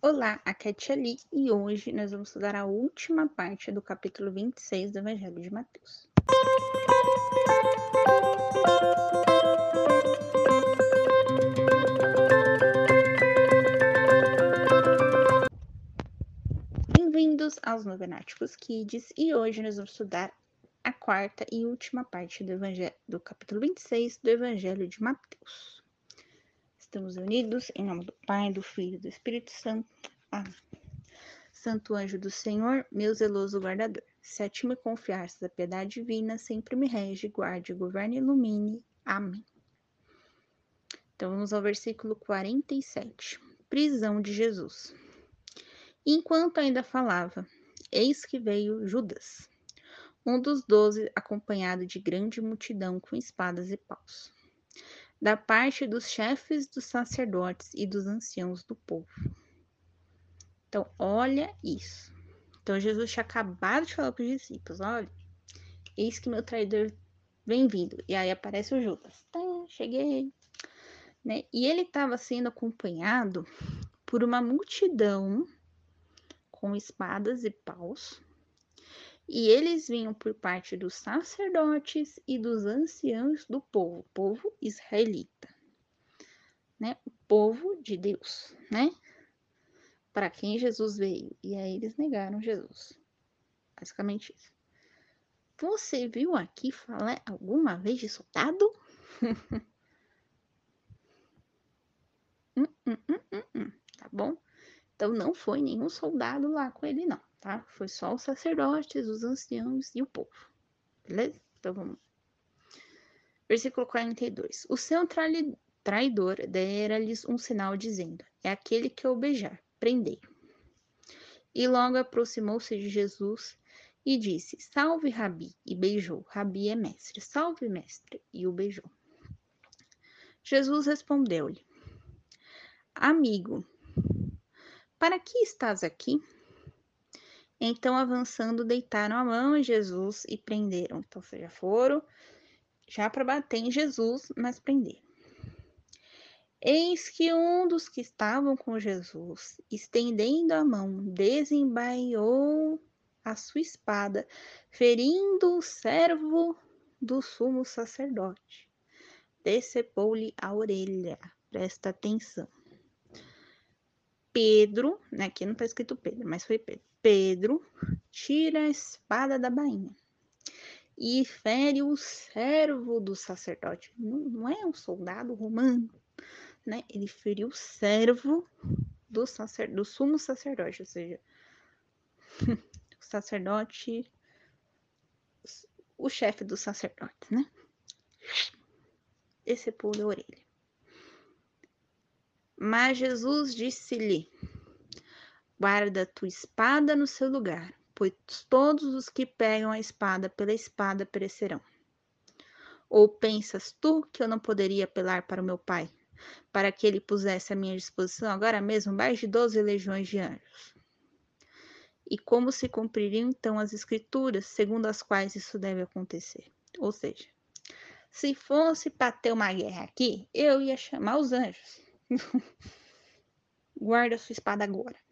Olá, é Tia Li e hoje nós vamos estudar a última parte do capítulo 26 do Evangelho de Mateus. Bem-vindos aos Novenáticos Kids e hoje nós vamos estudar a quarta e última parte do, Evangelho, do capítulo 26 do Evangelho de Mateus. Estamos unidos em nome do Pai, do Filho e do Espírito Santo. Amém. Santo anjo do Senhor, meu zeloso guardador, se a ti me confiaste da piedade divina, sempre me rege, guarde, governe e ilumine. Amém. Então vamos ao versículo 47. Prisão de Jesus. Enquanto ainda falava, eis que veio Judas, um dos doze, acompanhado de grande multidão com espadas e paus, da parte dos chefes dos sacerdotes e dos anciãos do povo. Então, olha isso. Então, Jesus tinha acabado de falar para os discípulos: olha, eis que meu traidor vem vindo. E aí aparece o Judas. Tá, cheguei. Né? E ele estava sendo acompanhado por uma multidão com espadas e paus, e eles vinham por parte dos sacerdotes e dos anciãos do povo, povo israelita, né? O povo de Deus, né? Para quem Jesus veio. E aí eles negaram Jesus. Basicamente isso. Você viu aqui falar alguma vez de soldado? hum, hum, hum, tá bom? Então não foi nenhum soldado lá com ele, não, tá? Foi só os sacerdotes, os anciãos e o povo. Beleza? Então vamos. Versículo 42. O seu traidor dera-lhes um sinal dizendo: É aquele que eu beijar, prendei. E logo aproximou-se de Jesus e disse: Salve, Rabi, e beijou. Rabi é mestre. Salve, mestre, e o beijou. Jesus respondeu-lhe: Amigo, para que estás aqui? Então, avançando, deitaram a mão em Jesus e prenderam. Então, já foram já para bater em Jesus, mas prenderam. Eis que um dos que estavam com Jesus, estendendo a mão, desembaiou a sua espada, ferindo o servo do sumo sacerdote. Decepou-lhe a orelha. Presta atenção. Pedro, né, aqui não está escrito Pedro, mas foi Pedro. Pedro tira a espada da bainha e fere o servo do sacerdote. Não, não é um soldado romano, né? Ele feriu o servo do, sacer, do sumo sacerdote, ou seja, o sacerdote, o chefe do sacerdote, né? Esse pula a orelha. Mas Jesus disse-lhe: Guarda tua espada no seu lugar, pois todos os que pegam a espada pela espada perecerão. Ou pensas tu que eu não poderia apelar para o meu pai, para que ele pusesse à minha disposição agora mesmo mais de doze legiões de anjos? E como se cumpririam então as escrituras, segundo as quais isso deve acontecer? Ou seja, se fosse para ter uma guerra aqui, eu ia chamar os anjos. Guarda sua espada agora.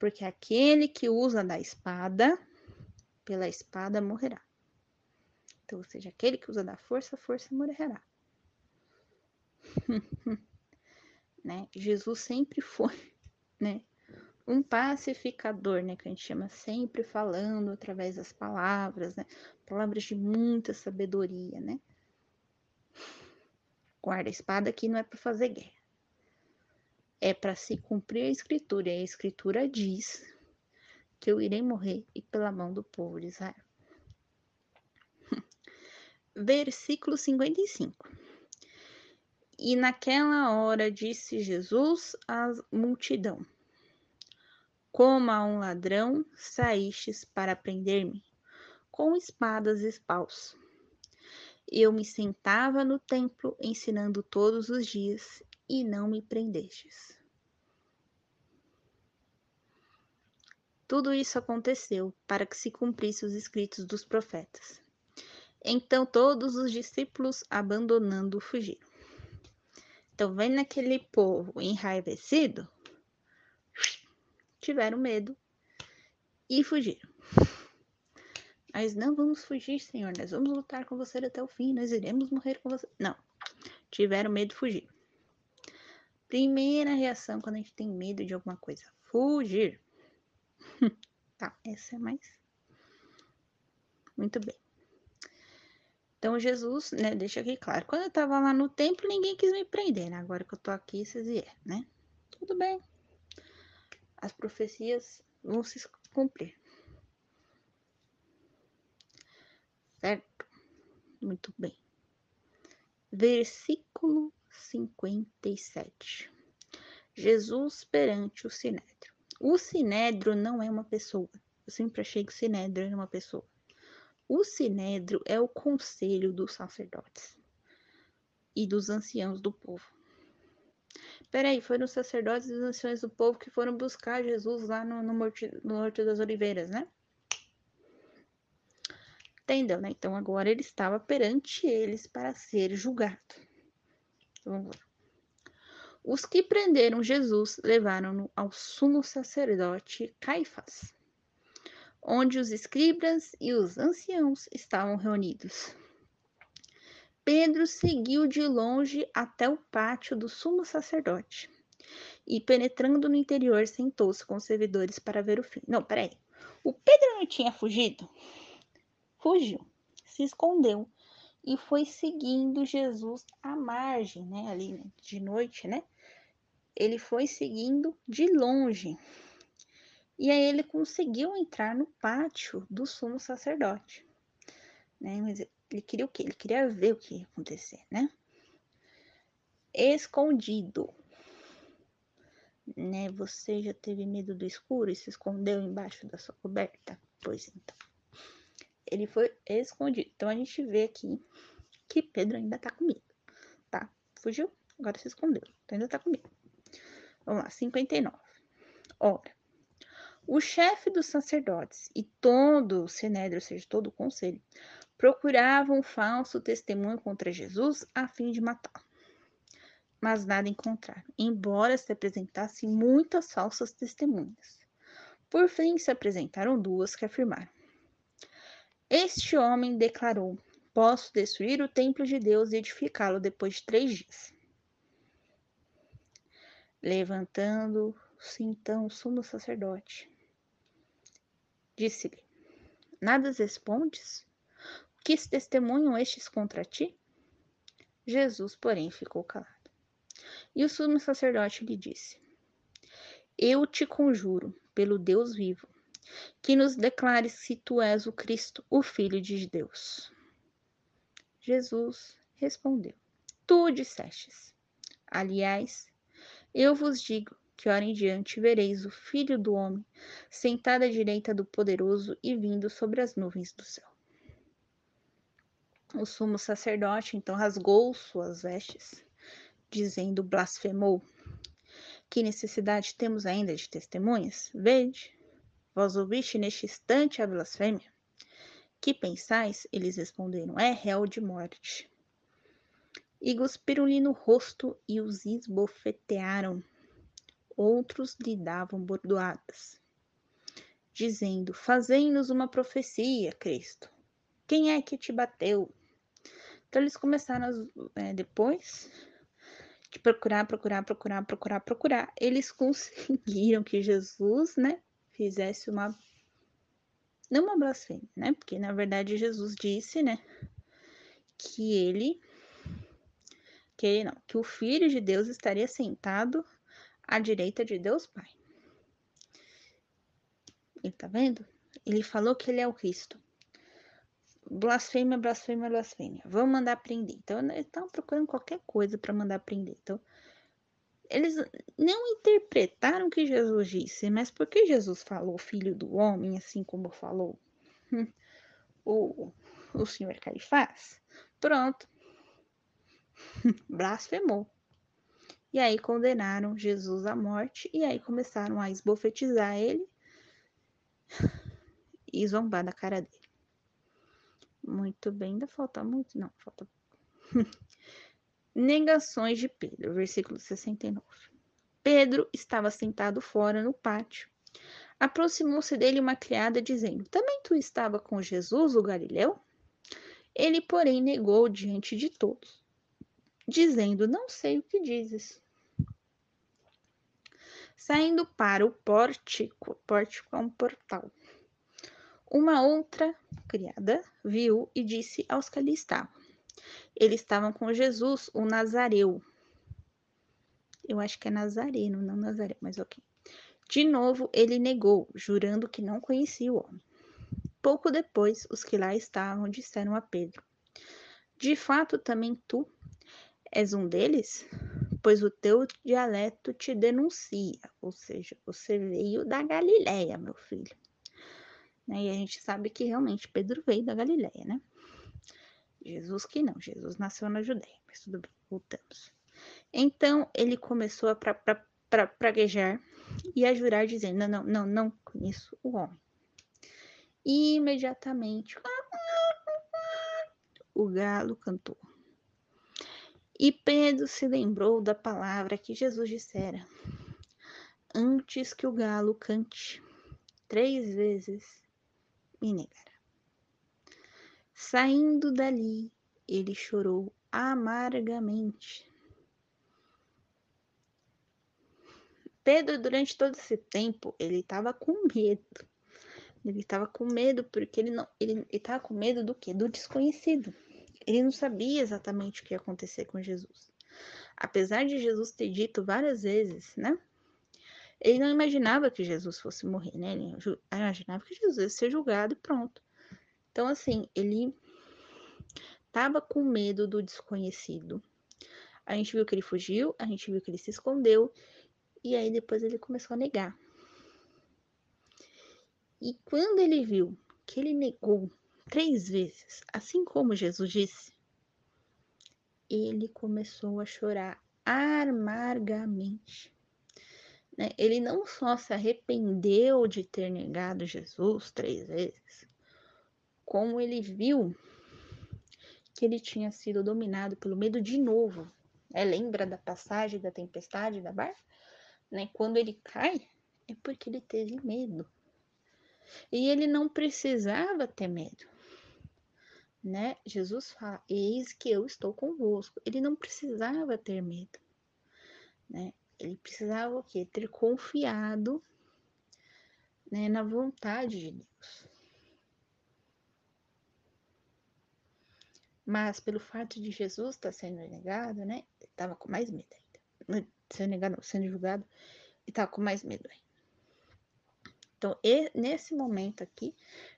Porque aquele que usa da espada, pela espada morrerá. Então, ou seja, aquele que usa da força, força morrerá. né? Jesus sempre foi, né? Um pacificador, né? Que a gente chama sempre falando através das palavras, né? Palavras de muita sabedoria, né? Guarda-espada aqui não é para fazer guerra. É para se cumprir a escritura. E a escritura diz que eu irei morrer e pela mão do povo de Israel. Versículo 55. E naquela hora disse Jesus à multidão: Como a um ladrão saístes para prender-me, com espadas e paus eu me sentava no templo ensinando todos os dias e não me prendestes. Tudo isso aconteceu para que se cumprisse os escritos dos profetas. Então todos os discípulos, abandonando, fugiram. Então, vendo aquele povo enraivecido, tiveram medo e fugiram. Nós não vamos fugir, Senhor. Nós vamos lutar com você até o fim. Nós iremos morrer com você. Não. Tiveram medo de fugir. Primeira reação quando a gente tem medo de alguma coisa: fugir. tá, essa é mais. Muito bem. Então, Jesus, né, deixa aqui claro. Quando eu tava lá no templo, ninguém quis me prender, né? Agora que eu tô aqui, vocês vieram, né? Tudo bem. As profecias vão se cumprir. Certo? Muito bem. Versículo 57. Jesus perante o Sinédrio. O Sinédrio não é uma pessoa. Eu sempre achei que o Sinédrio era uma pessoa. O Sinédrio é o conselho dos sacerdotes e dos anciãos do povo. Peraí, foram os sacerdotes e os anciões do povo que foram buscar Jesus lá no, no, Morte, no das Oliveiras, né? Entendeu, né? Então agora ele estava perante eles para ser julgado. Os que prenderam Jesus levaram-no ao sumo sacerdote Caifás, onde os escribas e os anciãos estavam reunidos. Pedro seguiu de longe até o pátio do sumo sacerdote e, penetrando no interior, sentou-se com os servidores para ver o fim. Não, peraí. O Pedro não tinha fugido? Fugiu, se escondeu e foi seguindo Jesus à margem, né? Ali de noite, né? Ele foi seguindo de longe. E aí ele conseguiu entrar no pátio do sumo sacerdote. Né? Mas ele queria o quê? Ele queria ver o que ia acontecer, né? Escondido. Né? Você já teve medo do escuro e se escondeu embaixo da sua coberta? Pois então. Ele foi escondido. Então a gente vê aqui que Pedro ainda tá comigo, tá? Fugiu, agora se escondeu. Então ainda tá comigo. Vamos lá, 59. Ora, o chefe dos sacerdotes e todo o sinédrio, ou seja, todo o conselho, procuravam um falso testemunho contra Jesus a fim de matá-lo. Mas nada encontraram, embora se apresentassem muitas falsas testemunhas. Por fim, se apresentaram duas que afirmaram: Este homem declarou: Posso destruir o templo de Deus e edificá-lo depois de três dias. Levantando-se então o sumo sacerdote, disse-lhe: Nada respondes? Que testemunham estes contra ti? Jesus, porém, ficou calado. E o sumo sacerdote lhe disse: Eu te conjuro, pelo Deus vivo, que nos declares se tu és o Cristo, o Filho de Deus. Jesus respondeu: Tu dissestes. Aliás, eu vos digo que hora em diante vereis o Filho do Homem sentado à direita do Poderoso e vindo sobre as nuvens do céu. O sumo sacerdote então rasgou suas vestes, dizendo: blasfemou. Que necessidade temos ainda de testemunhas? Vede, vós ouviste neste instante a blasfêmia. Que pensais? Eles responderam: É réu de morte. E cuspiram-lhe no rosto e os esbofetearam. Outros lhe davam bordoadas, dizendo: Fazei-nos uma profecia, Cristo. Quem é que te bateu? Então eles começaram é, depois de procurar, procurar, procurar, procurar, procurar, eles conseguiram que Jesus, né, fizesse uma não uma blasfêmia, né? Porque na verdade Jesus disse, né, que ele que ele não, que o filho de Deus estaria sentado à direita de Deus Pai. Ele tá vendo? Ele falou que ele é o Cristo blasfêmia, blasfêmia, blasfêmia. Vamos mandar prender. Então, eles estavam procurando qualquer coisa para mandar prender. Então, eles não interpretaram o que Jesus disse, mas porque Jesus falou filho do homem, assim como falou o, o senhor Caifás, pronto, blasfemou. E aí condenaram Jesus à morte, e aí começaram a esbofetizar ele e zombar da cara dele. Muito bem, ainda falta muito? Não, falta. Negações de Pedro, versículo 69. Pedro estava sentado fora no pátio Aproximou-se dele uma criada, dizendo: Também tu estava com Jesus, o Galileu? Ele, porém, negou diante de todos, dizendo: Não sei o que dizes. Saindo para o pórtico, pórtico é um portal. Uma outra criada viu e disse aos que ali estavam: Eles estavam com Jesus, o Nazareu. Eu acho que é Nazareno, não Nazaré, mas ok. De novo, ele negou, jurando que não conhecia o homem. Pouco depois, os que lá estavam disseram a Pedro: De fato, também tu és um deles? Pois o teu dialeto te denuncia, ou seja, você veio da Galileia, meu filho. Né? E a gente sabe que realmente Pedro veio da Galileia, né? Jesus que não, Jesus nasceu na Judéia, mas tudo bem, voltamos. Então ele começou a pra, pra, pra, praguejar e a jurar, dizendo: Não, não, não, não conheço o homem. E imediatamente o galo cantou. E Pedro se lembrou da palavra que Jesus dissera: Antes que o galo cante, três vezes me negará. Saindo dali, ele chorou amargamente. Pedro, durante todo esse tempo, ele estava com medo. Ele estava com medo porque ele não, ele estava com medo do quê? Do desconhecido. Ele não sabia exatamente o que ia acontecer com Jesus. Apesar de Jesus ter dito várias vezes, né? Ele não imaginava que Jesus fosse morrer, né? Ele imaginava que Jesus ia ser julgado e pronto. Então, assim, ele estava com medo do desconhecido. A gente viu que ele fugiu, a gente viu que ele se escondeu, e aí depois ele começou a negar. E quando ele viu que ele negou três vezes, assim como Jesus disse, ele começou a chorar amargamente. Né? Ele não só se arrependeu de ter negado Jesus três vezes, como ele viu que ele tinha sido dominado pelo medo de novo. Né? Lembra da passagem da tempestade da barca? Né? Quando ele cai, é porque ele teve medo. E ele não precisava ter medo. Né? Jesus fala: Eis que eu estou convosco. Ele não precisava ter medo. Né? Ele precisava o quê? Ter confiado né, na vontade de Deus. Mas pelo fato de Jesus estar sendo negado, né? Ele estava com mais medo ainda. Sendo negado, sendo julgado, ele estava com mais medo ainda. Então, e, nesse momento aqui,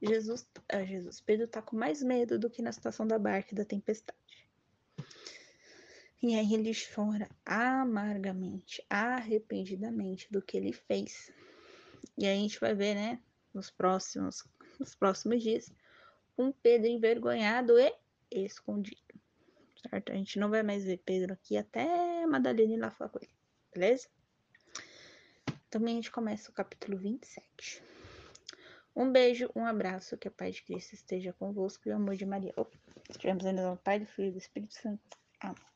Jesus, ah, Jesus, Pedro está com mais medo do que na situação da barca e da tempestade. E aí ele chora amargamente, arrependidamente do que ele fez. E aí a gente vai ver, né, nos próximos, nos próximos dias, um Pedro envergonhado e escondido. Certo? A gente não vai mais ver Pedro aqui até Madalena ir lá falar com ele, beleza? Também a gente começa o capítulo 27. Um beijo, um abraço, que a paz de Cristo esteja convosco e o amor de Maria. Oh, estivemos ainda no Pai, do Filho e do Espírito Santo. Amém.